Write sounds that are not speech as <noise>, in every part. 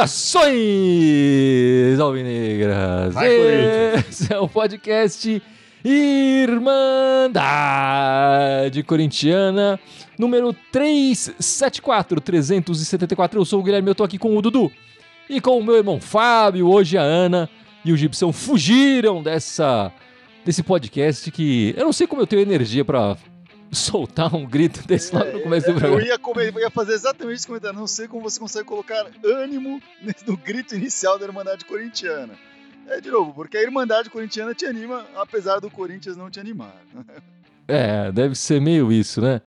Saudações, Alvinegras! Esse é o podcast Irmandade Corintiana, número 374, 374. Eu sou o Guilherme, eu tô aqui com o Dudu e com o meu irmão Fábio. Hoje a Ana e o Gibson fugiram dessa desse podcast que eu não sei como eu tenho energia para <laughs> soltar um grito desse logo no começo do programa. Eu ia, eu ia fazer exatamente esse comentário. Não sei como você consegue colocar ânimo <laughs> no grito inicial da Irmandade Corintiana. É, de novo, porque a Irmandade Corintiana te anima, apesar do Corinthians não te animar. É, deve ser meio isso, né?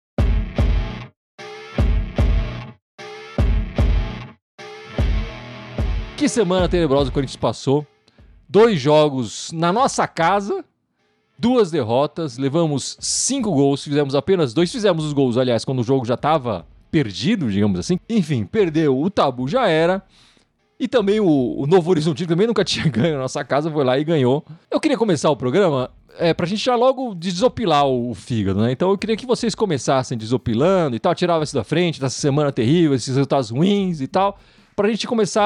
Que semana tenebrosa o Corinthians passou. Dois jogos na nossa casa duas derrotas, levamos cinco gols, fizemos apenas dois, fizemos os gols, aliás, quando o jogo já estava perdido, digamos assim. Enfim, perdeu, o tabu já era. E também o, o Novo Horizonte também nunca <laughs> tinha ganho na nossa casa, foi lá e ganhou. Eu queria começar o programa é, pra gente já logo desopilar o fígado, né? Então eu queria que vocês começassem desopilando e tal, tirava isso da frente, dessa semana terrível, esses resultados ruins e tal, pra gente começar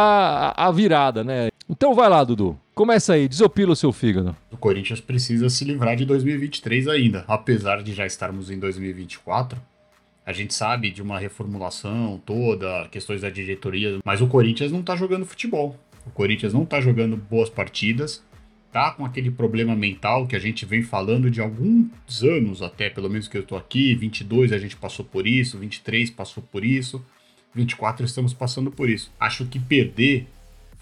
a, a virada, né? Então vai lá, Dudu. Começa aí, desopila o seu fígado. O Corinthians precisa se livrar de 2023 ainda, apesar de já estarmos em 2024. A gente sabe de uma reformulação toda, questões da diretoria, mas o Corinthians não tá jogando futebol. O Corinthians não tá jogando boas partidas, tá com aquele problema mental que a gente vem falando de alguns anos até, pelo menos que eu tô aqui, 22 a gente passou por isso, 23 passou por isso, 24 estamos passando por isso. Acho que perder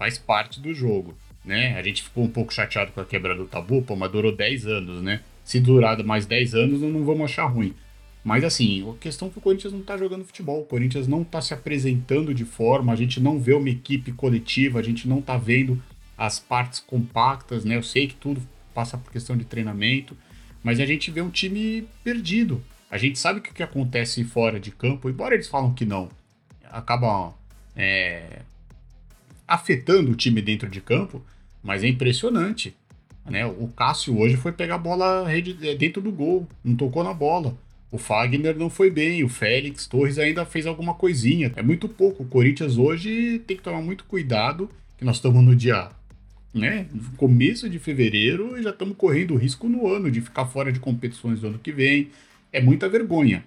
faz parte do jogo, né? A gente ficou um pouco chateado com a quebra do tabu, pô, mas durou 10 anos, né? Se durar mais 10 anos, não vamos achar ruim. Mas assim, a questão é que o Corinthians não tá jogando futebol, o Corinthians não tá se apresentando de forma, a gente não vê uma equipe coletiva, a gente não tá vendo as partes compactas, né? Eu sei que tudo passa por questão de treinamento, mas a gente vê um time perdido. A gente sabe o que, que acontece fora de campo, embora eles falam que não, acaba é, afetando o time dentro de campo, mas é impressionante. Né? O Cássio hoje foi pegar a bola é, dentro do gol, não tocou na bola. O Fagner não foi bem, o Félix Torres ainda fez alguma coisinha. É muito pouco. O Corinthians hoje tem que tomar muito cuidado, que nós estamos no dia, né, começo de fevereiro e já estamos correndo risco no ano de ficar fora de competições do ano que vem. É muita vergonha.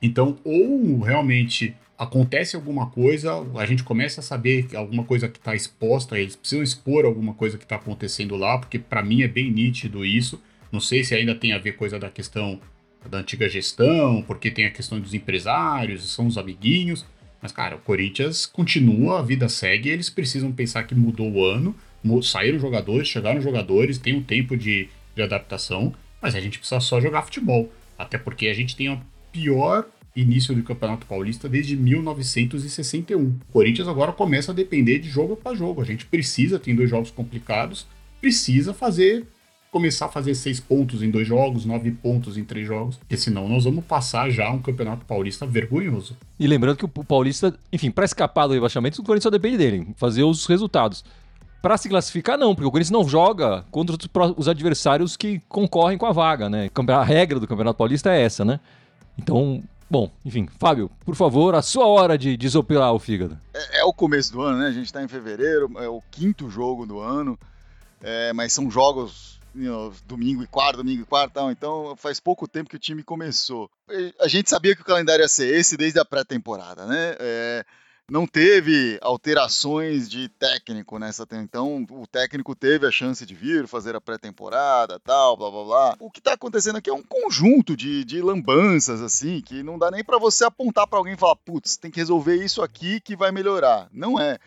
Então, ou realmente acontece alguma coisa, a gente começa a saber alguma coisa que está exposta, eles precisam expor alguma coisa que está acontecendo lá, porque para mim é bem nítido isso. Não sei se ainda tem a ver coisa da questão da antiga gestão, porque tem a questão dos empresários, são os amiguinhos. Mas, cara, o Corinthians continua, a vida segue, eles precisam pensar que mudou o ano, saíram jogadores, chegaram jogadores, tem um tempo de, de adaptação, mas a gente precisa só jogar futebol. Até porque a gente tem a pior início do Campeonato Paulista desde 1961. O Corinthians agora começa a depender de jogo para jogo. A gente precisa, tem dois jogos complicados, precisa fazer começar a fazer seis pontos em dois jogos, nove pontos em três jogos, porque senão nós vamos passar já um campeonato paulista vergonhoso. E lembrando que o Paulista, enfim, para escapar do rebaixamento, o Corinthians só depende dele, fazer os resultados. Para se classificar, não, porque o Corinthians não joga contra os adversários que concorrem com a vaga, né? A regra do Campeonato Paulista é essa, né? Então, Bom, enfim, Fábio, por favor, a sua hora de desopilar o fígado. É, é o começo do ano, né? A gente está em fevereiro, é o quinto jogo do ano, é, mas são jogos you know, domingo e quarto, domingo e quarto, então faz pouco tempo que o time começou. A gente sabia que o calendário ia ser esse desde a pré-temporada, né? É, não teve alterações de técnico nessa então o técnico teve a chance de vir fazer a pré-temporada tal blá blá blá o que está acontecendo aqui é um conjunto de, de lambanças assim que não dá nem para você apontar para alguém e falar putz tem que resolver isso aqui que vai melhorar não é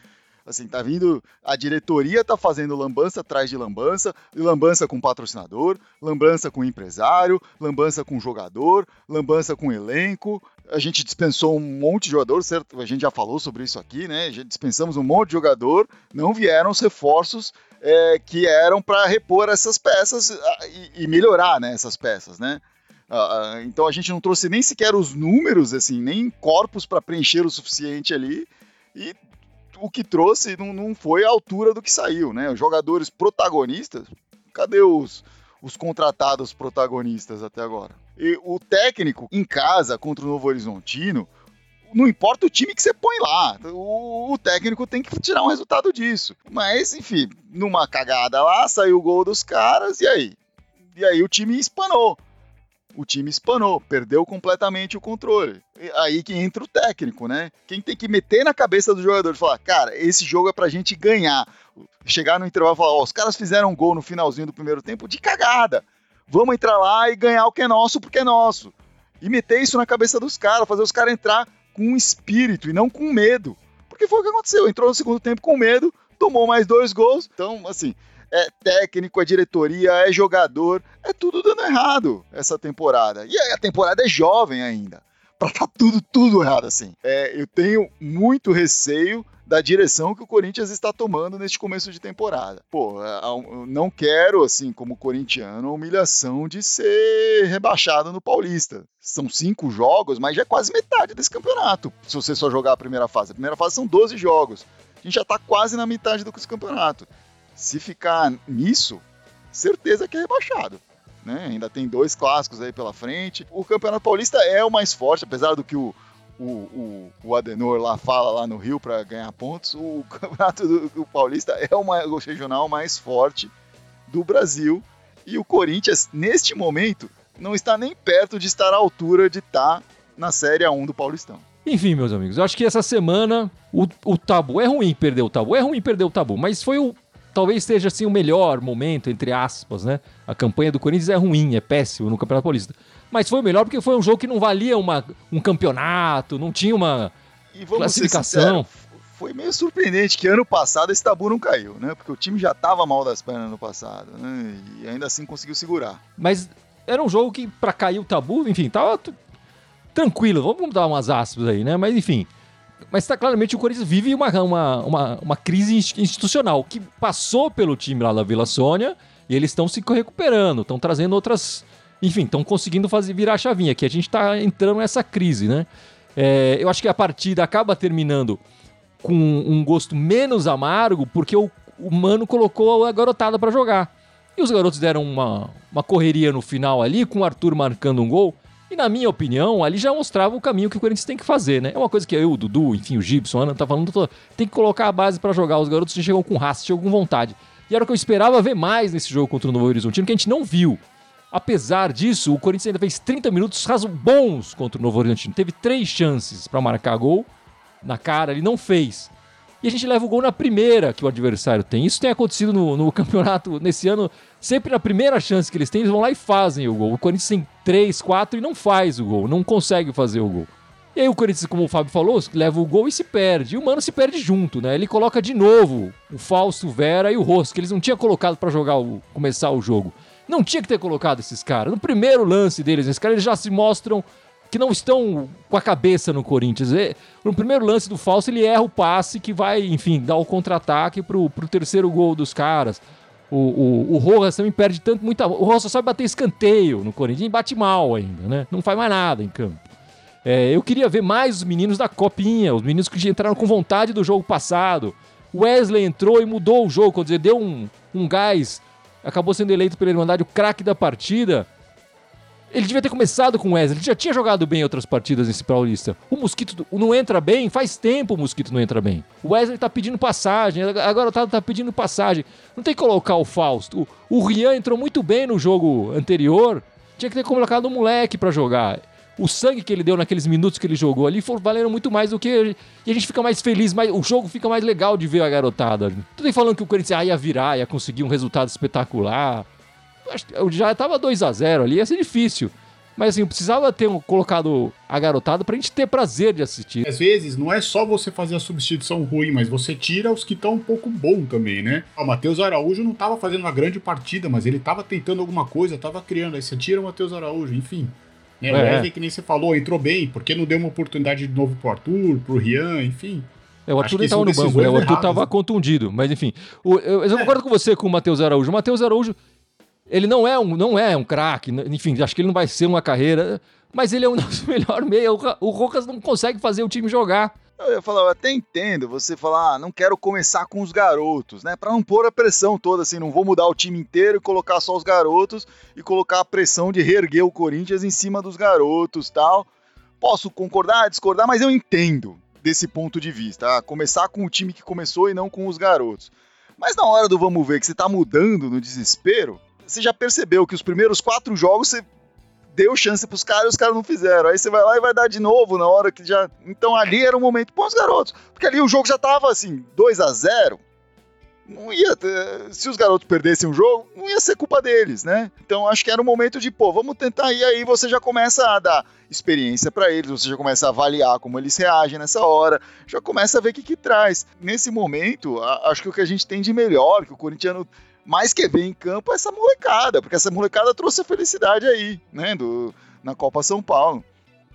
Assim, tá vindo. A diretoria tá fazendo lambança atrás de lambança, lambança com patrocinador, lambança com empresário, lambança com jogador, lambança com elenco. A gente dispensou um monte de jogador, certo? A gente já falou sobre isso aqui, né? Dispensamos um monte de jogador, não vieram os reforços é, que eram para repor essas peças e, e melhorar né, essas peças, né? Uh, então a gente não trouxe nem sequer os números, assim, nem corpos para preencher o suficiente ali. E o que trouxe não, não foi a altura do que saiu, né? Os jogadores protagonistas, cadê os, os contratados protagonistas até agora? E o técnico em casa contra o Novo Horizontino, não importa o time que você põe lá, o, o, técnico tem que tirar um resultado disso. Mas, enfim, numa cagada lá, saiu o gol dos caras, e aí? E aí o time espanou o time espanou, perdeu completamente o controle. E aí que entra o técnico, né? Quem tem que meter na cabeça do jogador e falar, cara, esse jogo é pra gente ganhar. Chegar no intervalo e falar, ó, oh, os caras fizeram um gol no finalzinho do primeiro tempo de cagada. Vamos entrar lá e ganhar o que é nosso porque é nosso. E meter isso na cabeça dos caras, fazer os caras entrar com espírito e não com medo. Porque foi o que aconteceu. Entrou no segundo tempo com medo, tomou mais dois gols. Então, assim, é técnico, é diretoria, é jogador, é tudo dando errado essa temporada. E a temporada é jovem ainda. Pra tá tudo, tudo errado assim. É, eu tenho muito receio da direção que o Corinthians está tomando neste começo de temporada. Pô, é, eu não quero, assim, como corintiano, a humilhação de ser rebaixado no Paulista. São cinco jogos, mas já é quase metade desse campeonato, se você só jogar a primeira fase. A primeira fase são 12 jogos. A gente já está quase na metade do campeonato. Se ficar nisso, certeza que é rebaixado. Né? Ainda tem dois clássicos aí pela frente. O Campeonato Paulista é o mais forte, apesar do que o, o, o, o Adenor lá fala lá no Rio para ganhar pontos. O <laughs> Campeonato do, do Paulista é o, mais, o regional mais forte do Brasil. E o Corinthians, neste momento, não está nem perto de estar à altura de estar na Série A1 do Paulistão. Enfim, meus amigos, eu acho que essa semana o, o tabu é ruim perder o tabu, é ruim perder o tabu, mas foi o talvez seja assim o melhor momento, entre aspas, né? A campanha do Corinthians é ruim, é péssimo no Campeonato Paulista. Mas foi o melhor porque foi um jogo que não valia uma, um campeonato, não tinha uma classificação. foi meio surpreendente que ano passado esse tabu não caiu, né? Porque o time já estava mal das pernas no passado, né? E ainda assim conseguiu segurar. Mas era um jogo que, para cair o tabu, enfim, tava tranquilo. Vamos dar umas aspas aí, né? Mas enfim, mas tá claramente o Corinthians vive uma, uma, uma, uma, crise institucional que passou pelo time lá da Vila Sônia e eles estão se recuperando, estão trazendo outras. Enfim, estão conseguindo fazer virar a chavinha, que a gente está entrando nessa crise, né? É, eu acho que a partida acaba terminando com um gosto menos amargo, porque o, o Mano colocou a garotada para jogar. E os garotos deram uma, uma correria no final ali, com o Arthur marcando um gol. E na minha opinião, ali já mostrava o caminho que o Corinthians tem que fazer, né? É uma coisa que eu, o Dudu, enfim, o Gibson, Ana, tá falando, tô, tem que colocar a base para jogar. Os garotos chegam com raça, chegam com vontade. E era o que eu esperava ver mais nesse jogo contra o Novo Horizontino, que a gente não viu. Apesar disso, o Corinthians ainda fez 30 minutos raso bons contra o Novo Horizontino. Teve três chances para marcar gol na cara, ele não fez e a gente leva o gol na primeira que o adversário tem. Isso tem acontecido no, no <laughs> campeonato nesse ano. Sempre na primeira chance que eles têm, eles vão lá e fazem o gol. O Corinthians tem 3, 4 e não faz o gol, não consegue fazer o gol. E aí o Corinthians, como o Fábio falou, leva o gol e se perde. E o Mano se perde junto, né? Ele coloca de novo o Fausto, Vera e o Rosto, que eles não tinham colocado para jogar o, começar o jogo. Não tinha que ter colocado esses caras. No primeiro lance deles, esses caras eles já se mostram que não estão com a cabeça no Corinthians. É, no primeiro lance do Falso, ele erra o passe que vai, enfim, dar o contra-ataque pro, pro terceiro gol dos caras. O, o, o Rojas também perde tanto, muita. O Rojas só sabe bater escanteio no Corinthians e bate mal ainda, né? Não faz mais nada em campo. É, eu queria ver mais os meninos da Copinha, os meninos que entraram com vontade do jogo passado. Wesley entrou e mudou o jogo, quer dizer, deu um, um gás, acabou sendo eleito pela Irmandade o craque da partida. Ele devia ter começado com o Wesley. Ele já tinha jogado bem outras partidas nesse Paulista. O Mosquito não entra bem, faz tempo o Mosquito não entra bem. O Wesley tá pedindo passagem, agora tá, tá pedindo passagem. Não tem que colocar o Fausto. O, Rian entrou muito bem no jogo anterior. Tinha que ter colocado o moleque para jogar. O sangue que ele deu naqueles minutos que ele jogou ali foram, valeram muito mais do que. E a gente fica mais feliz, mais, o jogo fica mais legal de ver a garotada. Tudo aí falando que o Corinthians ah, ia virar, ia conseguir um resultado espetacular já tava 2 a 0 ali, ia ser difícil. Mas assim, eu precisava ter colocado a garotada pra gente ter prazer de assistir. Às vezes, não é só você fazer a substituição ruim, mas você tira os que estão um pouco bom também, né? O Matheus Araújo não tava fazendo uma grande partida, mas ele tava tentando alguma coisa, tava criando. Aí você tira o Matheus Araújo, enfim. Né? É. O Wesley, que nem você falou, entrou bem, porque não deu uma oportunidade de novo pro Arthur, pro Rian, enfim. É, o Arthur estava no banco, né? O Arthur estava contundido, mas enfim. O, eu, eu é. concordo com você com o Matheus Araújo. O Matheus Araújo, ele não é um, não é um craque, enfim, acho que ele não vai ser uma carreira, mas ele é o <laughs> nosso melhor meio. O Rojas não consegue fazer o time jogar. Eu ia falar, eu até entendo você falar, ah, não quero começar com os garotos, né? Para não pôr a pressão toda, assim, não vou mudar o time inteiro e colocar só os garotos e colocar a pressão de reerguer o Corinthians em cima dos garotos tal. Posso concordar, discordar, mas eu entendo desse ponto de vista. Tá? Começar com o time que começou e não com os garotos. Mas na hora do vamos ver que você tá mudando no desespero, você já percebeu que os primeiros quatro jogos você deu chance pros caras e os caras não fizeram. Aí você vai lá e vai dar de novo na hora que já. Então ali era o momento para os garotos. Porque ali o jogo já tava assim, 2 a 0 não ia ter, se os garotos perdessem o jogo, não ia ser culpa deles, né? Então acho que era o momento de, pô, vamos tentar e aí você já começa a dar experiência para eles, você já começa a avaliar como eles reagem nessa hora, já começa a ver o que que traz. Nesse momento, acho que o que a gente tem de melhor, que o corintiano mais quer ver em campo essa molecada, porque essa molecada trouxe a felicidade aí, né, do, na Copa São Paulo.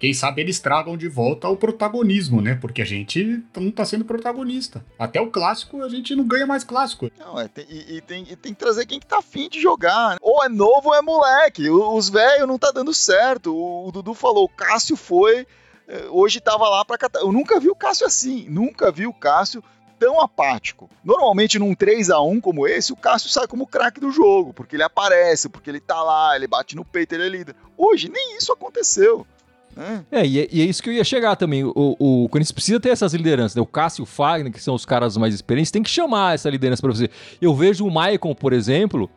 Quem sabe eles tragam de volta o protagonismo, né? Porque a gente não tá sendo protagonista. Até o clássico a gente não ganha mais clássico. Não, é, tem, e, e, tem, e tem que trazer quem que tá afim de jogar. Né? Ou é novo ou é moleque. Os velhos não tá dando certo. O, o Dudu falou, o Cássio foi é, hoje tava lá para catar. Eu nunca vi o Cássio assim, nunca vi o Cássio tão apático. Normalmente num 3 a 1 como esse, o Cássio sai como craque do jogo, porque ele aparece, porque ele tá lá, ele bate no peito, ele é líder. Hoje nem isso aconteceu. Né? É, e é, e é, isso que eu ia chegar também. O, o, o Corinthians precisa ter essas lideranças. Né? O Cássio e o Fagner, que são os caras mais experientes, tem que chamar essa liderança para você. Eu vejo o Maicon, por exemplo,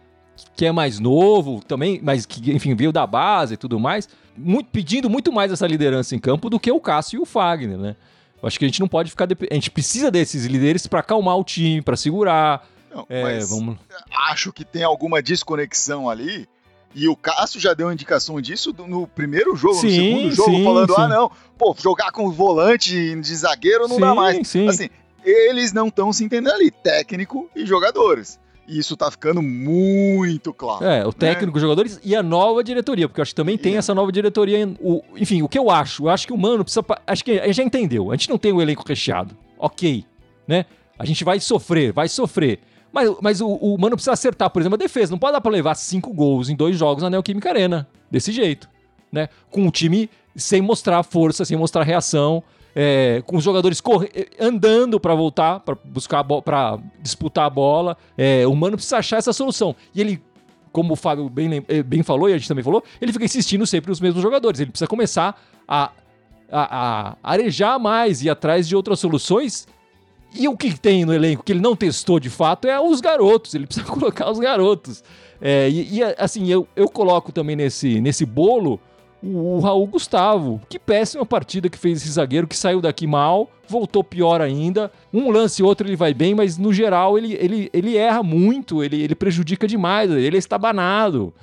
que é mais novo, também, mas que, enfim, veio da base e tudo mais, muito, pedindo muito mais essa liderança em campo do que o Cássio e o Fagner, né? Acho que a gente não pode ficar. A gente precisa desses líderes para acalmar o time, para segurar. Não, é, vamos... Acho que tem alguma desconexão ali. E o Cássio já deu indicação disso no primeiro jogo, sim, no segundo jogo, sim, falando: ah, sim. ah, não, pô, jogar com volante de zagueiro não dá mais. Assim, eles não estão se entendendo ali, técnico e jogadores. E isso tá ficando muito claro. É, o né? técnico, né? os jogadores e a nova diretoria, porque eu acho que também tem essa nova diretoria. O, enfim, o que eu acho? Eu acho que o Mano precisa. Acho que a gente já entendeu. A gente não tem o elenco recheado. Ok. Né? A gente vai sofrer, vai sofrer. Mas, mas o, o Mano precisa acertar, por exemplo, a defesa. Não pode dar pra levar cinco gols em dois jogos na Neoquímica Arena. Desse jeito. Né? Com o time sem mostrar força, sem mostrar reação é, com os jogadores corre... andando para voltar, para buscar para disputar a bola. É, o Mano precisa achar essa solução. E ele, como o Fábio bem, eh, bem falou, e a gente também falou, ele fica insistindo sempre nos mesmos jogadores. Ele precisa começar a, a, a arejar mais e atrás de outras soluções. E o que tem no elenco que ele não testou de fato é os garotos. Ele precisa <laughs> colocar os garotos. É, e, e, assim, eu, eu coloco também nesse, nesse bolo o Raul Gustavo. Que péssima partida que fez esse zagueiro, que saiu daqui mal, voltou pior ainda. Um lance e outro ele vai bem, mas no geral ele, ele, ele erra muito, ele, ele prejudica demais, ele é estabanado.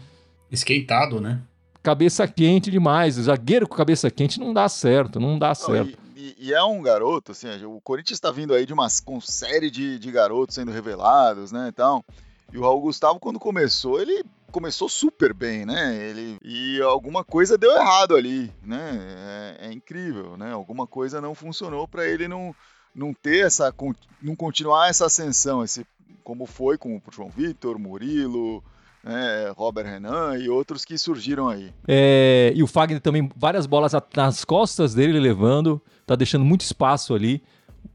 Esquentado, né? Cabeça quente demais. O zagueiro com cabeça quente não dá certo, não dá não, certo. E, e, é um garoto, assim, o Corinthians está vindo aí de uma com série de, de garotos sendo revelados, né? Então, e o Raul Gustavo, quando começou, ele começou super bem, né? Ele e alguma coisa deu errado ali, né? É, é incrível, né? Alguma coisa não funcionou para ele não não ter essa não continuar essa ascensão, esse como foi com o João Vitor, Murilo, né, Robert Renan e outros que surgiram aí. É, e o Fagner também, várias bolas nas costas dele levando, tá deixando muito espaço ali.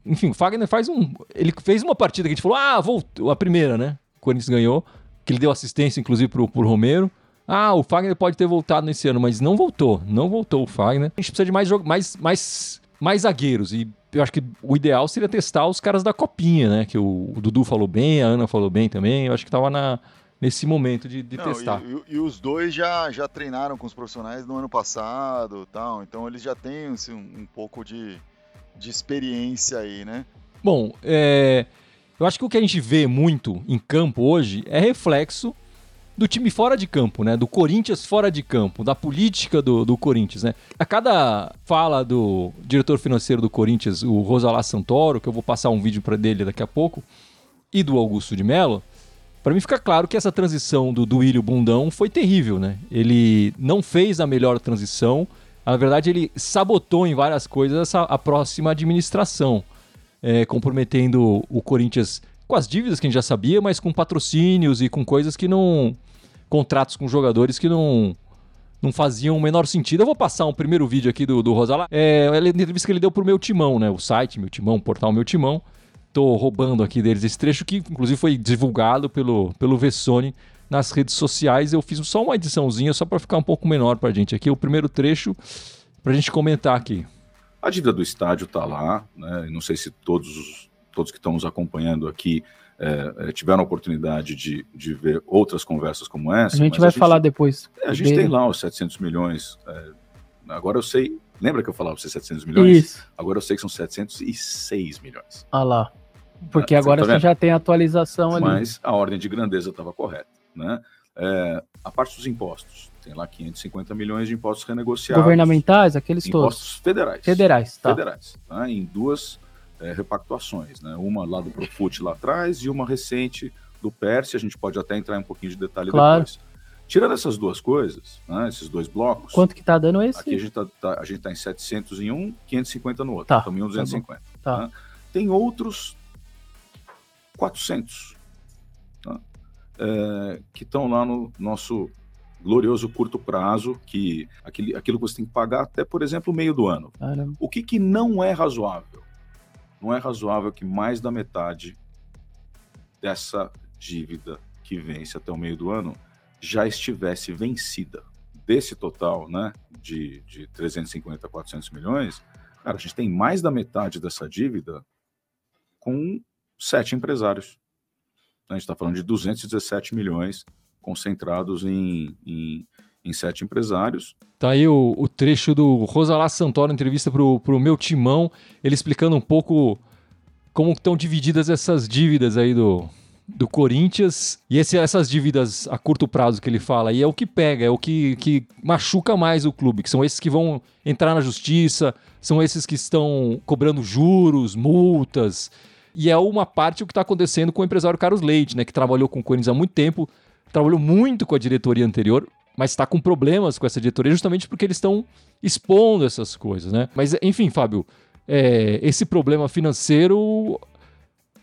Enfim, o Fagner faz um. Ele fez uma partida que a gente falou, ah, voltou, a primeira, né? O Corinthians ganhou que ele deu assistência, inclusive, pro, pro Romero. Ah, o Fagner pode ter voltado nesse ano, mas não voltou. Não voltou o Fagner. A gente precisa de mais, mais, mais, mais zagueiros. E eu acho que o ideal seria testar os caras da copinha, né? Que o, o Dudu falou bem, a Ana falou bem também. Eu acho que tava na, nesse momento de, de não, testar. E, e, e, os dois já, já treinaram com os profissionais no ano passado tal. Então eles já têm assim, um, um pouco de, de experiência aí, né? Bom, é. Eu acho que o que a gente vê muito em campo hoje é reflexo do time fora de campo, né? Do Corinthians fora de campo, da política do, do Corinthians, né? A cada fala do diretor financeiro do Corinthians, o Rosalá Santoro, que eu vou passar um vídeo para dele daqui a pouco, e do Augusto de Mello, para mim fica claro que essa transição do Duílio Bundão foi terrível, né? Ele não fez a melhor transição, na verdade ele sabotou em várias coisas essa, a próxima administração é, comprometendo o Corinthians com as dívidas que a gente já sabia, mas com patrocínios e com coisas que não. contratos com jogadores que não. não faziam o menor sentido. Eu vou passar um primeiro vídeo aqui do, do Rosala. É a entrevista que ele deu pro meu timão, né? O site, meu timão, o portal meu timão. Tô roubando aqui deles esse trecho que, inclusive, foi divulgado pelo, pelo Vessone nas redes sociais. Eu fiz só uma ediçãozinha, só para ficar um pouco menor pra gente aqui. O primeiro trecho pra gente comentar aqui. A dívida do estádio tá lá, né? Não sei se todos, todos que estão nos acompanhando aqui é, tiveram a oportunidade de, de ver outras conversas como essa. A gente vai a gente, falar depois. É, a gente dele. tem lá os 700 milhões. É, agora eu sei. Lembra que eu falava para você 700 milhões? Isso. Agora eu sei que são 706 milhões. Ah lá. Porque ah, agora você, tá você já tem atualização ali. Mas a ordem de grandeza estava correta. Né? É, a parte dos impostos. Tem lá 550 milhões de impostos renegociados. Governamentais, aqueles impostos todos. Impostos federais. Federais, tá. Federais. Tá? Em duas é, repactuações, né? Uma lá do Profut lá atrás e uma recente do Perse, a gente pode até entrar em um pouquinho de detalhe claro. depois. Tirando essas duas coisas, né, esses dois blocos. Quanto que tá dando esse? Aqui a gente tá, tá a gente tá em 700 em um, 550 no outro. Tá. Estamos em 250. Tá. tá. Né? Tem outros 400 tá? é, que estão lá no nosso glorioso curto prazo, que aquele, aquilo que você tem que pagar até, por exemplo, o meio do ano. Caramba. O que, que não é razoável? não é razoável que mais da metade dessa dívida que vence até o meio do ano já estivesse vencida. Desse total, né, de, de 350 a 400 milhões, cara, a gente tem mais da metade dessa dívida com sete empresários. A gente está falando de 217 milhões concentrados em, em, em sete empresários. Tá aí o, o trecho do Rosalá Santoro, entrevista para o meu timão, ele explicando um pouco como estão divididas essas dívidas aí do, do Corinthians. E esse, essas dívidas a curto prazo que ele fala aí é o que pega, é o que, que machuca mais o clube, que são esses que vão entrar na justiça, são esses que estão cobrando juros, multas. E é uma parte o que está acontecendo com o empresário Carlos Leite, né, que trabalhou com o Corinthians há muito tempo, trabalhou muito com a diretoria anterior, mas está com problemas com essa diretoria justamente porque eles estão expondo essas coisas, né? Mas, enfim, Fábio, é, esse problema financeiro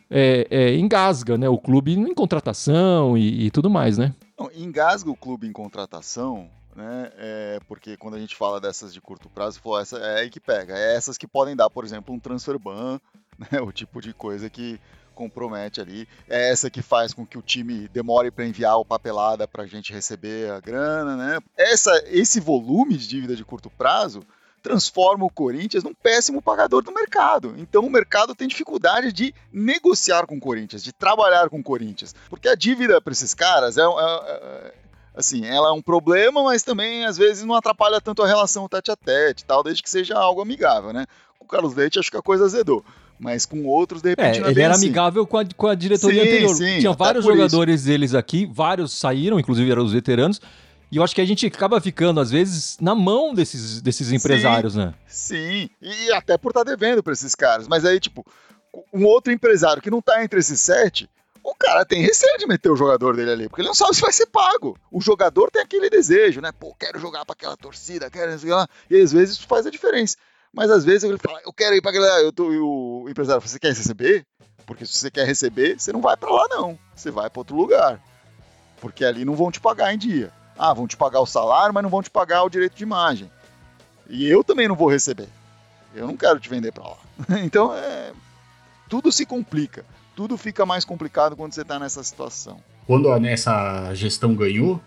é, é, engasga né, o clube em contratação e, e tudo mais, né? Não, engasga o clube em contratação, né? É, porque quando a gente fala dessas de curto prazo, essa é aí que pega. É essas que podem dar, por exemplo, um transfer ban, <laughs> né? O tipo de coisa que compromete ali. É essa que faz com que o time demore para enviar o papelada para a gente receber a grana, né? Essa, esse volume de dívida de curto prazo transforma o Corinthians num péssimo pagador do mercado. Então o mercado tem dificuldade de negociar com o Corinthians, de trabalhar com o Corinthians, porque a dívida para esses caras é, é, é, assim, ela é um problema, mas também às vezes não atrapalha tanto a relação tete a tete, tal, desde que seja algo amigável, né? Com o Carlos Leite acho que a coisa azedou mas com outros, de repente, é, não é ele era assim. amigável com a, com a diretoria sim, anterior. Sim, Tinha vários jogadores isso. deles aqui, vários saíram, inclusive eram os veteranos. E eu acho que a gente acaba ficando, às vezes, na mão desses, desses empresários, sim, né? Sim, e até por estar tá devendo para esses caras. Mas aí, tipo, um outro empresário que não tá entre esses sete, o cara tem receio de meter o jogador dele ali, porque ele não sabe se vai ser pago. O jogador tem aquele desejo, né? Pô, quero jogar para aquela torcida, quero. E às vezes isso faz a diferença. Mas às vezes ele fala, eu quero ir para aquela. Eu tô, e o empresário fala, você quer receber? Porque se você quer receber, você não vai para lá, não. Você vai para outro lugar. Porque ali não vão te pagar em dia. Ah, vão te pagar o salário, mas não vão te pagar o direito de imagem. E eu também não vou receber. Eu não quero te vender para lá. <laughs> Então, é, tudo se complica. Tudo fica mais complicado quando você está nessa situação. Quando essa gestão ganhou,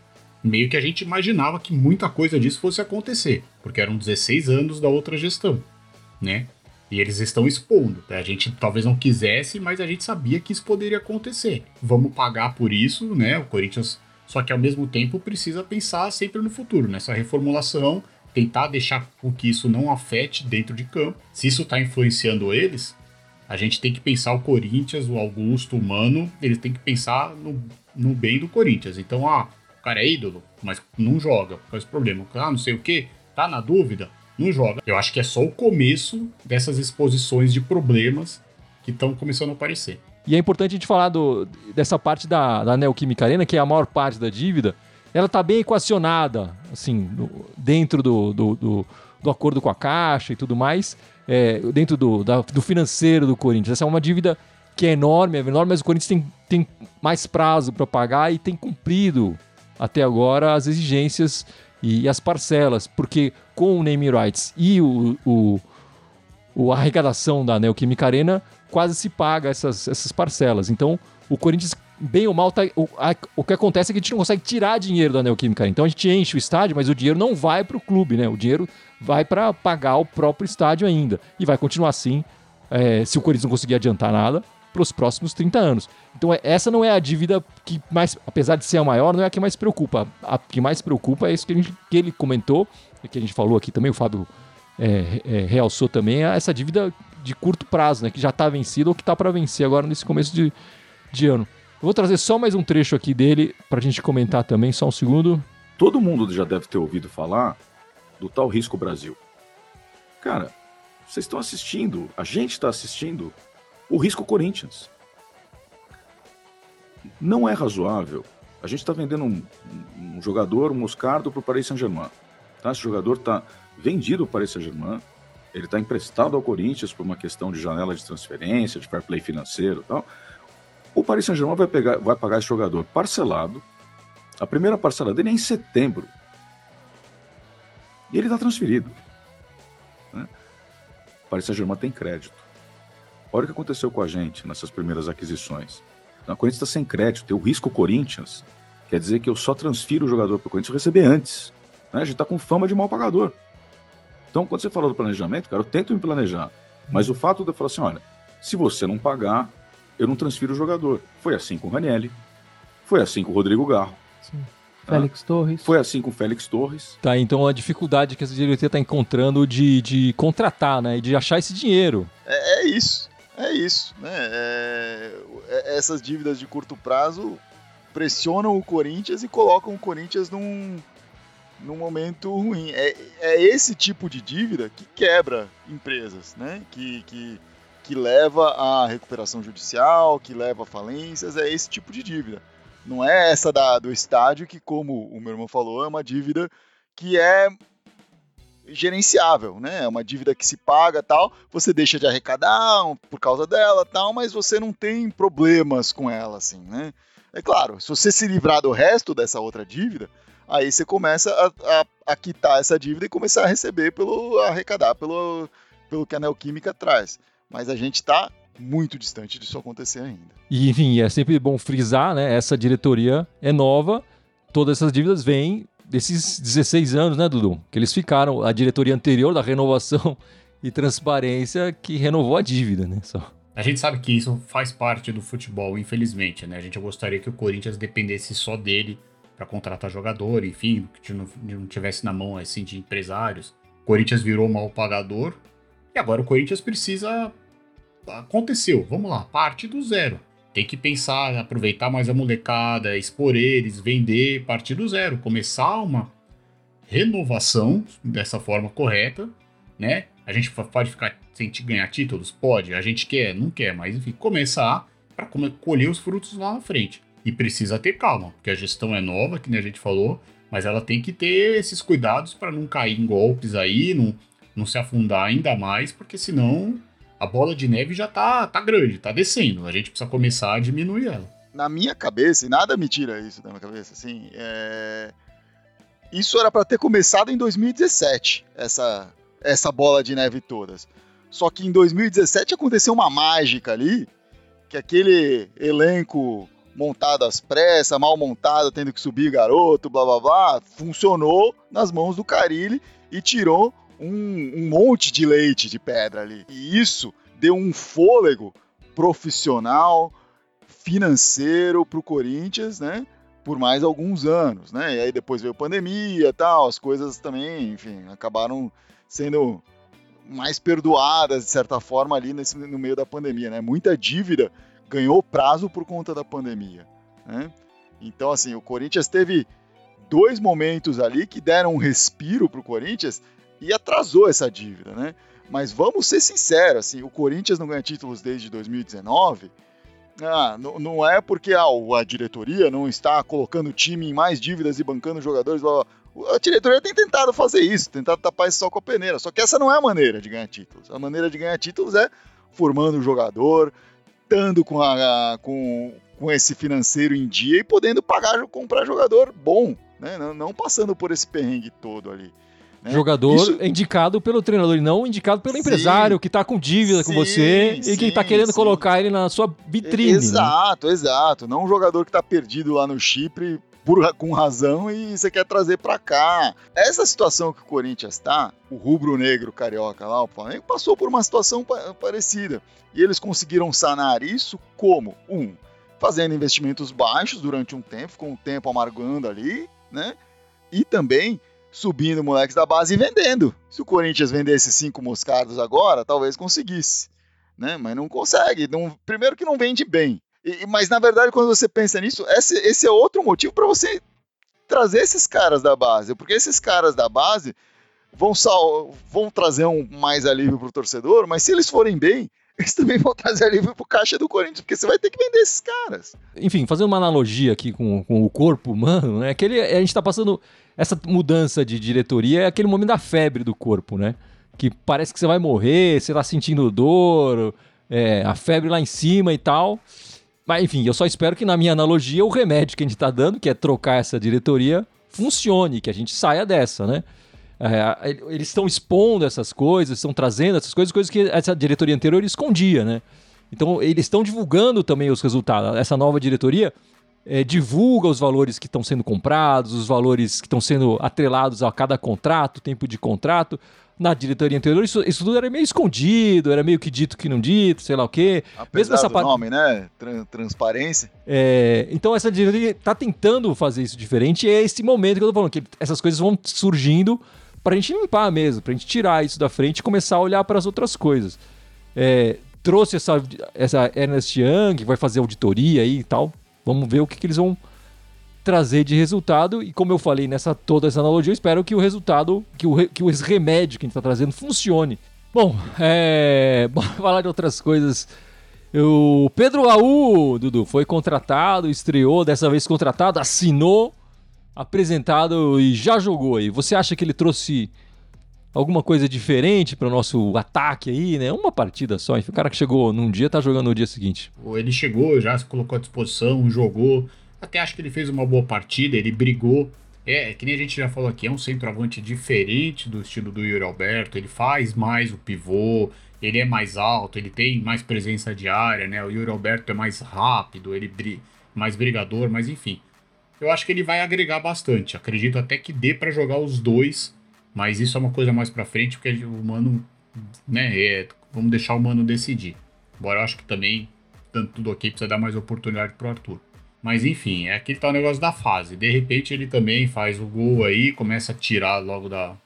meio que a gente imaginava que muita coisa disso fosse acontecer, porque eram 16 anos da outra gestão, né? E eles estão expondo. A gente talvez não quisesse, mas a gente sabia que isso poderia acontecer. Vamos pagar por isso, né? O Corinthians só que ao mesmo tempo precisa pensar sempre no futuro, nessa reformulação, tentar deixar com que isso não afete dentro de campo. Se isso está influenciando eles, a gente tem que pensar o Corinthians, o Augusto, o Mano, eles têm que pensar no, no bem do Corinthians. Então, ah, o cara é ídolo, mas não joga, o problema? Ah, não sei o que, tá na dúvida, não joga. Eu acho que é só o começo dessas exposições de problemas que estão começando a aparecer. E é importante a gente falar do, dessa parte da, da Neoquímica Arena, que é a maior parte da dívida, ela está bem equacionada, assim, no, dentro do, do, do, do, acordo com a Caixa e tudo mais, é, dentro do, da, do financeiro do Corinthians. Essa é uma dívida que é enorme, é enorme, mas o Corinthians tem, tem mais prazo para pagar e tem cumprido até agora as exigências e as parcelas, porque com o naming rights e o, o, o a arrecadação da Neoquímica Arena quase se paga essas, essas parcelas. Então, o Corinthians, bem ou mal, tá, o, a, o que acontece é que a gente não consegue tirar dinheiro da Neoquímica. Então, a gente enche o estádio, mas o dinheiro não vai para o clube, né? O dinheiro vai para pagar o próprio estádio ainda. E vai continuar assim, é, se o Corinthians não conseguir adiantar nada, para os próximos 30 anos. Então, é, essa não é a dívida que mais, apesar de ser a maior, não é a que mais preocupa. A que mais preocupa é isso que, gente, que ele comentou, que a gente falou aqui também, o Fábio é, é, realçou também, é essa dívida de curto prazo, né, que já está vencida ou que está para vencer agora nesse começo de, de ano. Eu vou trazer só mais um trecho aqui dele para a gente comentar também, só um segundo. Todo mundo já deve ter ouvido falar do tal Risco Brasil. Cara, vocês estão assistindo, a gente está assistindo o Risco Corinthians. Não é razoável. A gente está vendendo um, um, jogador, um Moscardo, para o Paris Saint-Germain. Tá? Esse jogador está vendido para o Paris Saint-Germain. Ele está emprestado ao Corinthians por uma questão de janela de transferência, de fair play financeiro tal. O Paris Saint-Germain vai, pegar, vai pagar esse jogador parcelado. A primeira parcela dele é em setembro. E ele está transferido. Né? O Paris Saint-Germain tem crédito. Olha o que aconteceu com a gente nessas primeiras aquisições. A Corinthians está sem crédito, tem o risco Corinthians. Quer dizer que eu só transfiro o jogador para o Corinthians receber antes. Né? A gente está com fama de mal pagador. Então, quando você fala do planejamento, cara, eu tento me planejar. Mas o fato de eu falar assim: olha, se você não pagar, eu não transfiro o jogador. Foi assim com o Ranielli. Foi assim com o Rodrigo Garro. Sim. Tá? Félix Torres. Foi assim com o Félix Torres. Tá, então a dificuldade que essa diretoria está encontrando de, de contratar, né? E de achar esse dinheiro. É, é isso. É isso. Né? É, é, essas dívidas de curto prazo pressionam o Corinthians e colocam o Corinthians num, num momento ruim. É, é esse tipo de dívida que quebra empresas, né? Que, que, que leva à recuperação judicial, que leva a falências, é esse tipo de dívida. Não é essa da, do estádio que, como o meu irmão falou, é uma dívida que é gerenciável, né? É uma dívida que se paga tal, você deixa de arrecadar por causa dela tal, mas você não tem problemas com ela, assim, né? É claro, se você se livrar do resto dessa outra dívida, aí você começa a, a, a quitar essa dívida e começar a receber pelo arrecadar pelo, pelo que a Neoquímica traz. Mas a gente está muito distante disso acontecer ainda. E enfim, é sempre bom frisar, né? Essa diretoria é nova, todas essas dívidas vêm desses 16 anos, né, Dudu? Que eles ficaram, a diretoria anterior da renovação <laughs> e transparência que renovou a dívida, né? Só. A gente sabe que isso faz parte do futebol, infelizmente, né? A gente gostaria que o Corinthians dependesse só dele para contratar jogador, enfim, que não, não tivesse na mão assim de empresários. O Corinthians virou mal pagador e agora o Corinthians precisa aconteceu, vamos lá, parte do zero. Tem que pensar, aproveitar mais a molecada, expor eles, vender, partir do zero, começar uma renovação dessa forma correta, né? A gente pode ficar sem ganhar títulos? Pode. A gente quer? Não quer, mas enfim, começar para colher os frutos lá na frente. E precisa ter calma, porque a gestão é nova, que nem a gente falou, mas ela tem que ter esses cuidados para não cair em golpes aí, não, não se afundar ainda mais, porque senão a bola de neve já tá, tá grande, tá descendo. A gente precisa começar a diminuir ela. Na minha cabeça, e nada me tira isso da minha cabeça, assim, é... isso era para ter começado em 2017, essa, essa bola de neve todas. Só que em 2017 aconteceu uma mágica ali, que aquele elenco montado às pressas, mal montado, tendo que subir garoto, blá blá blá, funcionou nas mãos do Carilli e tirou um, um monte de leite de pedra ali. E isso deu um fôlego profissional, financeiro para o Corinthians, né? Por mais alguns anos, né? E aí depois veio pandemia, tal, as coisas também, enfim, acabaram sendo mais perdoadas de certa forma ali nesse, no meio da pandemia, né? Muita dívida ganhou prazo por conta da pandemia, né? Então assim, o Corinthians teve dois momentos ali que deram um respiro para o Corinthians e atrasou essa dívida, né? Mas vamos ser sinceros, assim, o Corinthians não ganha títulos desde 2019. Ah, não, é porque ah, a diretoria não está colocando o time em mais dívidas e bancando jogadores. Blá, blá. A diretoria tem tentado fazer isso, tentado tapar isso só com a peneira. Só que essa não é a maneira de ganhar títulos. A maneira de ganhar títulos é formando o jogador, estando com, a, com, com esse financeiro em dia e podendo pagar, comprar jogador bom, né? Não, não passando por esse perrengue todo ali. Né? Jogador Isso... indicado pelo treinador e não indicado pelo sim. empresário que está com dívida sim, com você sim, e que está querendo colocar ele na sua vitrine. Né? Exato, né? exato. Não um jogador que está perdido lá no Chipre por, com razão e você quer trazer para cá. Essa situação que o Corinthians está, o rubro-negro carioca lá, o Flamengo, passou por uma situação parecida. E eles conseguiram sanar isso como? Um, fazendo investimentos baixos durante um tempo, com o tempo amargando ali, né? E também subindo moleques da base e vendendo. Se o Corinthians vendesse cinco moscardos agora, talvez conseguisse, né? Mas não consegue. Não, primeiro que não vende bem. E, mas na verdade, quando você pensa nisso, esse, esse é outro motivo para você trazer esses caras da base, porque esses caras da base vão, sal, vão trazer um mais alívio para o torcedor, mas se eles forem bem, eles também vão trazer alívio pro caixa do Corinthians, porque você vai ter que vender esses caras. Enfim, fazendo uma analogia aqui com, com o corpo humano, né? Aquele, a gente tá passando. Essa mudança de diretoria é aquele momento da febre do corpo, né? Que parece que você vai morrer, você tá sentindo dor, é, a febre lá em cima e tal. Mas enfim, eu só espero que na minha analogia o remédio que a gente tá dando, que é trocar essa diretoria, funcione, que a gente saia dessa, né? É, eles estão expondo essas coisas, estão trazendo essas coisas, coisas que essa diretoria anterior escondia, né? Então, eles estão divulgando também os resultados. Essa nova diretoria é, divulga os valores que estão sendo comprados, os valores que estão sendo atrelados a cada contrato, tempo de contrato. Na diretoria anterior, isso, isso tudo era meio escondido, era meio que dito que não dito, sei lá o quê. Apesar Mesmo essa do nome, né? Transparência. É, então, essa diretoria está tentando fazer isso diferente e é esse momento que eu tô falando, que essas coisas vão surgindo para a gente limpar mesmo, para a gente tirar isso da frente e começar a olhar para as outras coisas. É, trouxe essa, essa Ernest Young, que vai fazer auditoria aí e tal. Vamos ver o que, que eles vão trazer de resultado. E como eu falei nessa toda essa analogia, eu espero que o resultado, que o, que o remédio que a gente está trazendo funcione. Bom, é. <laughs> Bora falar de outras coisas. O Pedro Raul, Dudu, foi contratado, estreou, dessa vez contratado, assinou apresentado e já jogou aí. Você acha que ele trouxe alguma coisa diferente para o nosso ataque aí, né? Uma partida só. Enfim, o cara que chegou num dia tá jogando no dia seguinte. Ele chegou, já se colocou à disposição, jogou. Até acho que ele fez uma boa partida, ele brigou. É, que nem a gente já falou aqui, é um centroavante diferente do estilo do Yuri Alberto. Ele faz mais o pivô, ele é mais alto, ele tem mais presença de área, né? O Yuri Alberto é mais rápido, ele bri mais brigador, mas enfim eu acho que ele vai agregar bastante. Acredito até que dê para jogar os dois, mas isso é uma coisa mais para frente, porque o Mano, né, é, vamos deixar o Mano decidir. Embora eu acho que também, tanto tudo ok, precisa dar mais oportunidade pro Arthur. Mas enfim, é aquele tal negócio da fase. De repente ele também faz o gol aí, começa a tirar logo da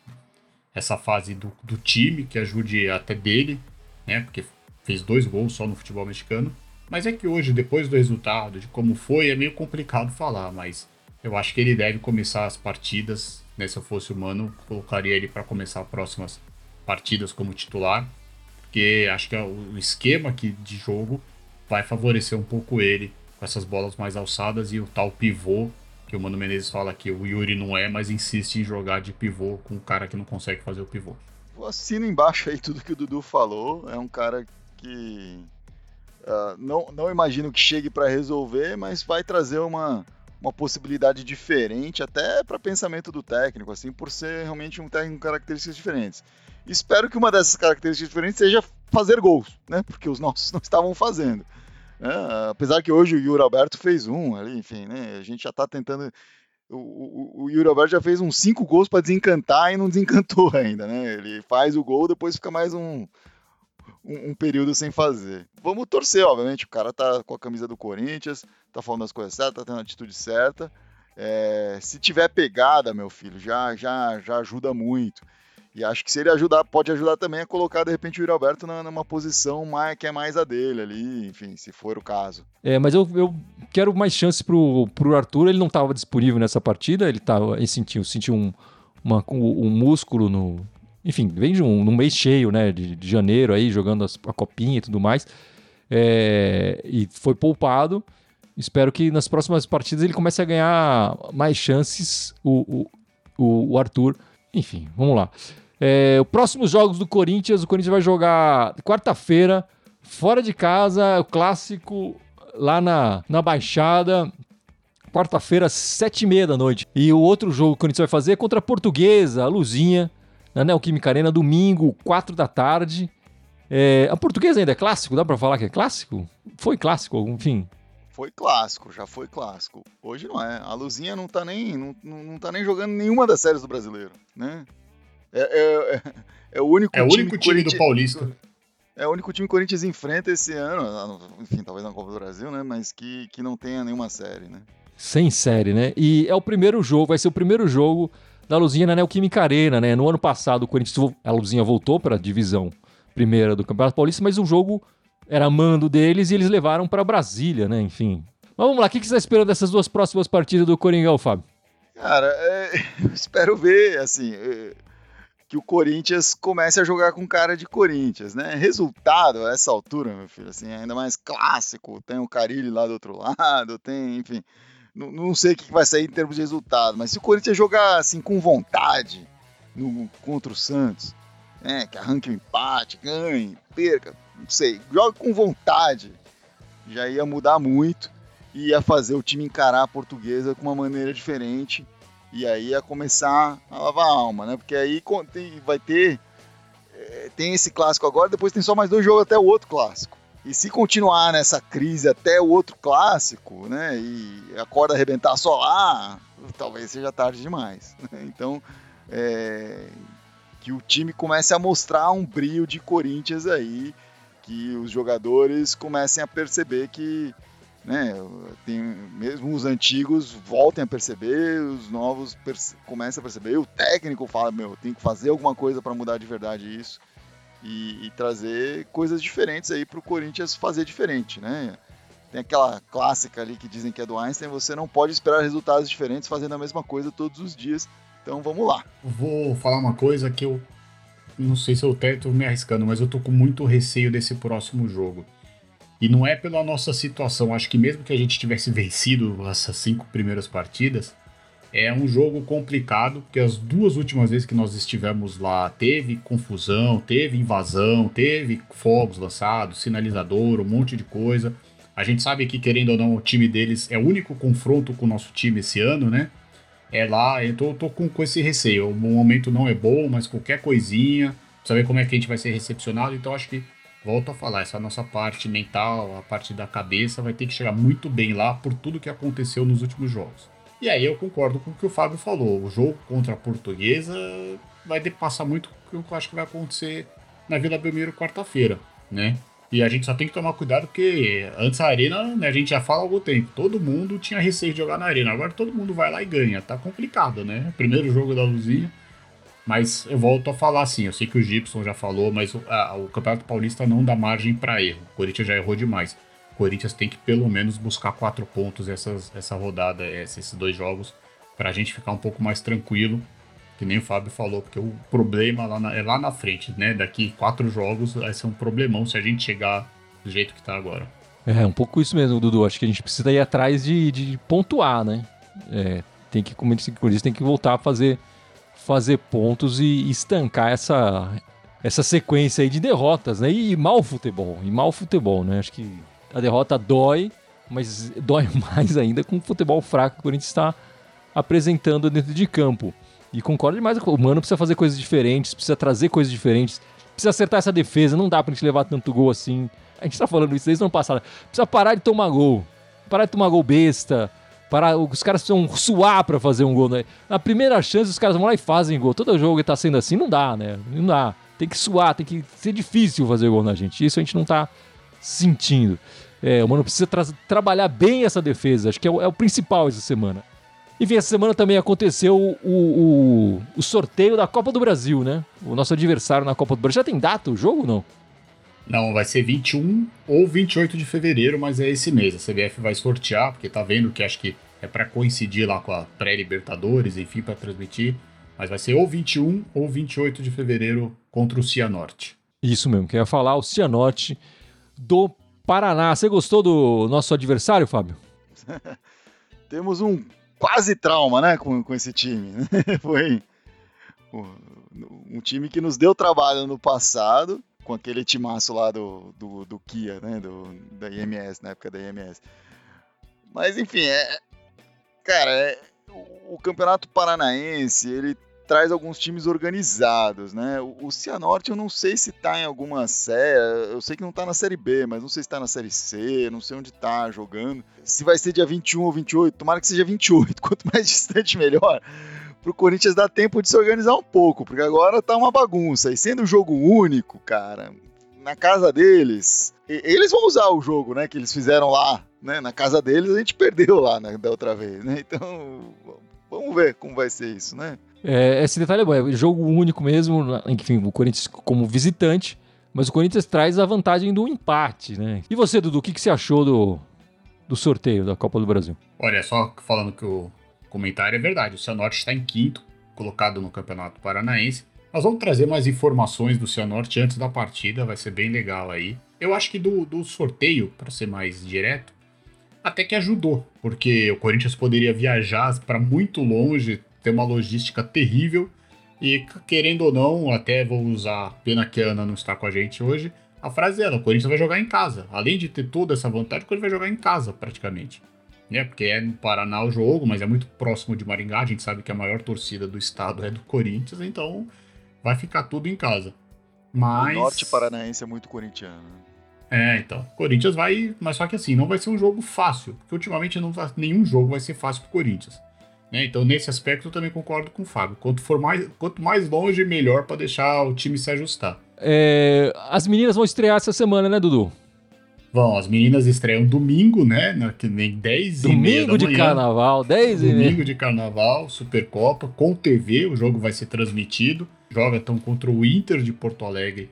essa fase do, do time, que ajude até dele, né? Porque fez dois gols só no futebol mexicano. Mas é que hoje, depois do resultado, de como foi, é meio complicado falar, mas eu acho que ele deve começar as partidas. Né, se eu fosse humano, colocaria ele para começar as próximas partidas como titular, porque acho que é o esquema aqui de jogo vai favorecer um pouco ele com essas bolas mais alçadas e o tal pivô que o Mano Menezes fala que o Yuri não é, mas insiste em jogar de pivô com o cara que não consegue fazer o pivô. Eu assino embaixo aí tudo que o Dudu falou. É um cara que Uh, não, não imagino que chegue para resolver, mas vai trazer uma, uma possibilidade diferente, até para pensamento do técnico, assim, por ser realmente um técnico com características diferentes. Espero que uma dessas características diferentes seja fazer gols, né? Porque os <laughs> nossos não estavam fazendo. Né? Apesar que hoje o Yuri Alberto fez um ali, enfim, né? A gente já está tentando. O, o, o, Yuri Alberto já fez uns cinco gols para desencantar e não <laughs> desencantou ainda, né? Ele faz o gol, depois fica mais um, um, um, período sem fazer. Vamos torcer, obviamente. O cara tá com a camisa do Corinthians, tá falando as coisas certas, tá tendo a atitude certa. É, se tiver pegada, meu filho, já, já, já ajuda muito. E acho que se ele ajudar, pode ajudar também a colocar, de repente, o Yuri Alberto numa posição mais, que é mais a dele ali, enfim, se for o caso. É, mas eu, eu quero mais chance pro, pro Arthur, ele não estava disponível nessa partida, ele, tava, ele sentiu, sentiu um, uma, um, um músculo no, enfim, vem de um, num mês cheio, né, de, de janeiro aí, jogando as, a copinha e tudo mais, é, e foi poupado. Espero que nas próximas partidas ele comece a ganhar mais chances, o, o, o Arthur. Enfim, vamos lá. É, os próximos jogos do Corinthians, o Corinthians vai jogar quarta-feira, fora de casa, o clássico lá na, na Baixada, quarta-feira, sete e meia da noite. E o outro jogo que o Corinthians vai fazer é contra a Portuguesa, a Luzinha, na Neoquímica Arena, domingo, quatro da tarde. É, a Portuguesa ainda é clássico? Dá pra falar que é clássico? Foi clássico, enfim. Foi clássico, já foi clássico. Hoje não é. A Luzinha não tá nem, não, não tá nem jogando nenhuma das séries do brasileiro, né? É, é, é, é o único, é o único time, time do Paulista. É o único time que o Corinthians enfrenta esse ano, enfim, talvez na Copa do Brasil, né? Mas que, que não tenha nenhuma série, né? Sem série, né? E é o primeiro jogo, vai ser o primeiro jogo da Luzinha Neoquímica Arena, né? No ano passado, o Corinthians, a Luzinha voltou para a divisão primeira do Campeonato Paulista, mas o jogo era mando deles e eles levaram para Brasília, né? Enfim. Mas vamos lá, o que você está esperando dessas duas próximas partidas do Coringão, Fábio? Cara, é, <laughs> espero ver, assim, é, que o Corinthians comece a jogar com cara de Corinthians, né? Resultado, a essa altura, meu filho, assim, ainda mais clássico, tem o Carilli lá do outro lado, tem, enfim, não, não sei o que vai sair em termos de resultado, mas se o Corinthians jogar, assim, com vontade no, contra o Santos, né, que arranque o um empate, ganhe, perca, não sei, joga com vontade, já ia mudar muito, ia fazer o time encarar a portuguesa com uma maneira diferente, e aí ia começar a lavar a alma, né? Porque aí vai ter. Eh, tem esse clássico agora, depois tem só mais dois jogos até o outro clássico. E se continuar nessa crise até o outro clássico, né? E a corda arrebentar só lá, talvez seja tarde demais. Né? Então, é, que o time comece a mostrar um brilho de Corinthians aí, que os jogadores comecem a perceber que né? Tem, mesmo os antigos voltem a perceber, os novos perce começam a perceber, o técnico fala, meu, tem que fazer alguma coisa para mudar de verdade isso e, e trazer coisas diferentes aí para o Corinthians fazer diferente, né? Tem aquela clássica ali que dizem que é do Einstein, você não pode esperar resultados diferentes fazendo a mesma coisa todos os dias. Então vamos lá. Vou falar uma coisa que eu não sei se eu estou me arriscando, mas eu tô com muito receio desse próximo jogo. E não é pela nossa situação. Acho que mesmo que a gente tivesse vencido essas cinco primeiras partidas, é um jogo complicado, porque as duas últimas vezes que nós estivemos lá teve confusão, teve invasão, teve fogos lançados, sinalizador, um monte de coisa. A gente sabe que, querendo ou não, o time deles é o único confronto com o nosso time esse ano, né? É lá, eu tô, tô com, com esse receio. O momento não é bom, mas qualquer coisinha, saber como é que a gente vai ser recepcionado, então acho que volto a falar, essa nossa parte mental, a parte da cabeça, vai ter que chegar muito bem lá por tudo que aconteceu nos últimos jogos. E aí eu concordo com o que o Fábio falou. O jogo contra a Portuguesa vai passar muito com o que eu acho que vai acontecer na Vila Belmiro quarta-feira, né? E a gente só tem que tomar cuidado porque antes a arena, né, a gente já fala há algum tempo, todo mundo tinha receio de jogar na arena. Agora todo mundo vai lá e ganha. Tá complicado, né? Primeiro jogo da Luzinha. Mas eu volto a falar assim, eu sei que o Gibson já falou, mas o, a, o Campeonato Paulista não dá margem para erro. O Corinthians já errou demais. O Corinthians tem que pelo menos buscar quatro pontos essas, essa rodada, esses dois jogos, para a gente ficar um pouco mais tranquilo, que nem o Fábio falou, porque o problema lá na, é lá na frente, né? Daqui quatro jogos vai ser um problemão se a gente chegar do jeito que está agora. É, um pouco isso mesmo, Dudu. Acho que a gente precisa ir atrás de, de pontuar, né? É, tem que, como disse, tem que voltar a fazer fazer pontos e estancar essa, essa sequência aí de derrotas, né? E mau futebol, e mau futebol, né? Acho que a derrota dói, mas dói <laughs> mais ainda com o futebol fraco que o Corinthians está apresentando dentro de campo. E concordo demais, o Mano precisa fazer coisas diferentes, precisa trazer coisas diferentes, precisa acertar essa defesa, não dá pra gente levar tanto gol assim. A gente tá falando isso desde o ano passado. Precisa parar de tomar gol, parar de tomar gol besta, para, os caras precisam suar para fazer um gol. Né? Na primeira chance, os caras vão lá e fazem gol. Todo jogo tá sendo assim, não dá, né? Não dá. Tem que suar, tem que ser difícil fazer gol na gente. Isso a gente não tá sentindo. É, o Mano precisa tra trabalhar bem essa defesa. Acho que é o, é o, principal essa semana. Enfim, essa semana também aconteceu o, o, o, sorteio da Copa do Brasil, né? O nosso adversário na Copa do Brasil. Já tem data o jogo não? Não, vai ser 21 ou 28 de fevereiro, mas é esse mês. A CBF vai sortear, porque tá vendo que acho que é para coincidir lá com a pré-Libertadores, enfim, para transmitir. Mas vai ser ou 21 ou 28 de fevereiro contra o Cianorte. Isso mesmo, queria falar o Cianorte do Paraná. Você gostou do nosso adversário, Fábio? <laughs> Temos um quase trauma, né, com, com esse time. <laughs> Foi um time que nos deu trabalho no passado com aquele timaço lá do, do, do Kia, né? Do, da IMS, na época da IMS. Mas enfim, é, Cara, é, o Campeonato Paranaense, ele traz alguns times organizados, né? O, Cianorte eu não sei se tá em alguma série, eu sei que não tá na Série B, mas não sei se tá na Série C, não sei onde tá jogando. Se vai ser dia 21 ou 28, tomara que seja 28, <laughs> quanto mais distante melhor. Pro Corinthians dar tempo de se organizar um pouco, porque agora tá uma bagunça. E sendo um jogo único, cara, na casa deles, eles vão usar o jogo, né, que eles fizeram lá, né? Na casa deles a gente perdeu lá né, da outra vez, né? Então, vamos ver como vai ser isso, né? É, esse detalhe é bom, é jogo único mesmo, enfim, o Corinthians como visitante, mas o Corinthians traz a vantagem do empate, né? E você, Dudu, o que, que você achou do, do sorteio da Copa do Brasil? Olha, só falando que o comentário é verdade, o Cianorte está em quinto, colocado no Campeonato Paranaense. Nós vamos trazer mais informações do Cianorte antes da partida, vai ser bem legal aí. Eu acho que do, do sorteio, para ser mais direto, até que ajudou, porque o Corinthians poderia viajar para muito longe, tem uma logística terrível. E querendo ou não, até vou usar, pena que a Ana não está com a gente hoje, a frase é: o Corinthians vai jogar em casa. Além de ter toda essa vantagem, o Corinthians vai jogar em casa, praticamente. Né? Porque é no Paraná o jogo, mas é muito próximo de Maringá. A gente sabe que a maior torcida do estado é do Corinthians, então vai ficar tudo em casa. Mas... O norte paranaense é muito corintiano. É, então. Corinthians vai. Mas só que assim, não vai ser um jogo fácil. Porque ultimamente não, nenhum jogo vai ser fácil pro Corinthians. Né? Então, nesse aspecto, eu também concordo com o Fábio. Quanto, for mais, quanto mais longe, melhor para deixar o time se ajustar. É, as meninas vão estrear essa semana, né, Dudu? Bom, as meninas estreiam domingo, né? Que nem 10 Domingo e meia de manhã. carnaval, 10 e Domingo de carnaval, Supercopa, com TV, o jogo vai ser transmitido. Joga então contra o Inter de Porto Alegre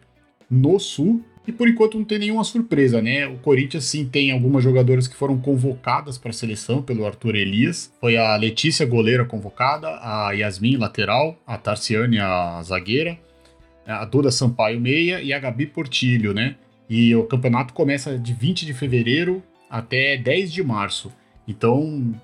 no Sul. E por enquanto não tem nenhuma surpresa, né? O Corinthians sim tem algumas jogadoras que foram convocadas para a seleção pelo Arthur Elias. Foi a Letícia, goleira, convocada, a Yasmin, lateral, a Tarciane, a zagueira, a Duda Sampaio, meia e a Gabi Portilho, né? E o campeonato começa de 20 de fevereiro até 10 de março. Então,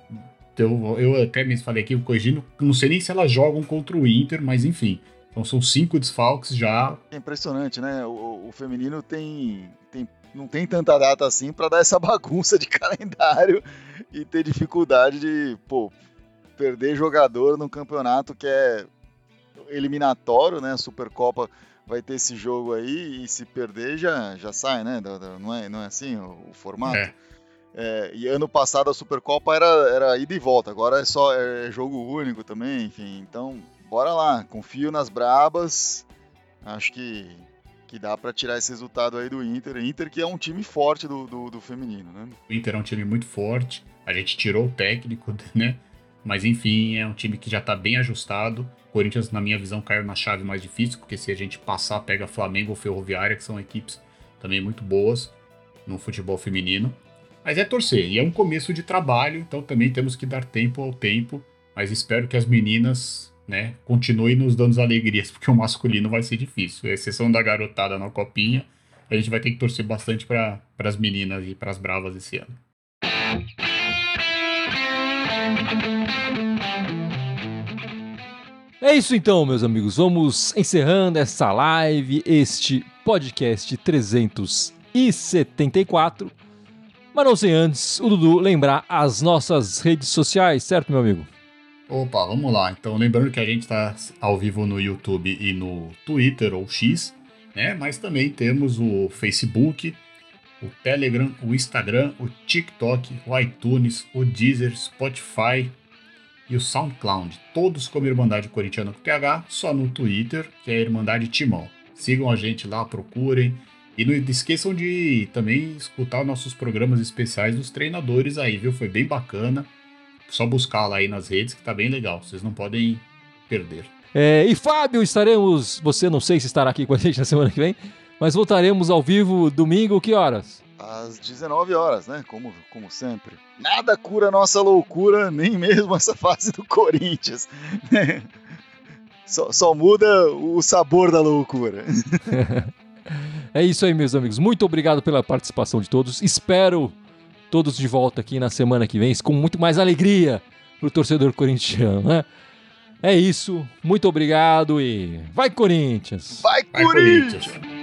eu, eu até mesmo falei aqui, o Corrigino, não sei nem se elas jogam contra o Inter, mas enfim, então são cinco desfalques já. É impressionante, né? O, o feminino tem, tem, não tem tanta data assim para dar essa <laughs> bagunça de calendário e ter dificuldade de, pô, perder jogador num campeonato que é eliminatório, né? A Supercopa vai ter esse jogo aí e se perder já, já sai, né? Não é, não é assim o, o formato? É. É, e ano passado a Supercopa era, era ida e volta, agora é só é jogo único também, enfim. Então bora lá, confio nas brabas. Acho que, que dá para tirar esse resultado aí do Inter. Inter que é um time forte do, do, do, feminino, né? O Inter é um time muito forte. A gente tirou o técnico, <laughs> né? Mas enfim, é um time que já tá bem ajustado. O Corinthians, na minha visão, caiu na chave mais difícil, porque se a gente passar, pega Flamengo ou Ferroviária, que são equipes também muito boas no futebol feminino. Mas é torcer, e é um começo de trabalho, então também temos que dar tempo ao tempo. Mas espero que as meninas né, continue nos dando alegrias, <laughs> porque o masculino vai ser difícil. A exceção da garotada na copinha, a gente vai ter que torcer bastante para as meninas e para as bravas esse ano. É isso então, meus amigos. Vamos encerrando essa live, este podcast 374. Mas não sem antes o Dudu lembrar as nossas redes sociais, certo, meu amigo? Opa, vamos lá. Então, lembrando que a gente está ao vivo no YouTube e no Twitter ou X, né? Mas também temos o Facebook, o Telegram, o Instagram, o TikTok, o iTunes, o Deezer, Spotify e o SoundCloud. Todos como Irmandade Corintiana com TH, só no Twitter, que é Irmandade Timão. Sigam a gente lá, procurem. E não esqueçam de também escutar nossos programas especiais dos treinadores aí, viu? Foi bem bacana. Só buscar lá aí nas redes que tá bem legal. Vocês não podem perder. É, e Fábio, estaremos. Você não sei se estará aqui com a gente na semana que vem, mas voltaremos ao vivo domingo, que horas? Às 19 horas, né? Como, como sempre. Nada cura nossa loucura, nem mesmo essa fase do Corinthians. só, só muda o sabor da loucura. <laughs> é isso aí, meus amigos. Muito obrigado pela participação de todos. Espero todos de volta aqui na semana que vem, com muito mais alegria pro torcedor corintiano, né? É isso, muito obrigado e vai Corinthians! Vai, vai Corinthians! Corinthians.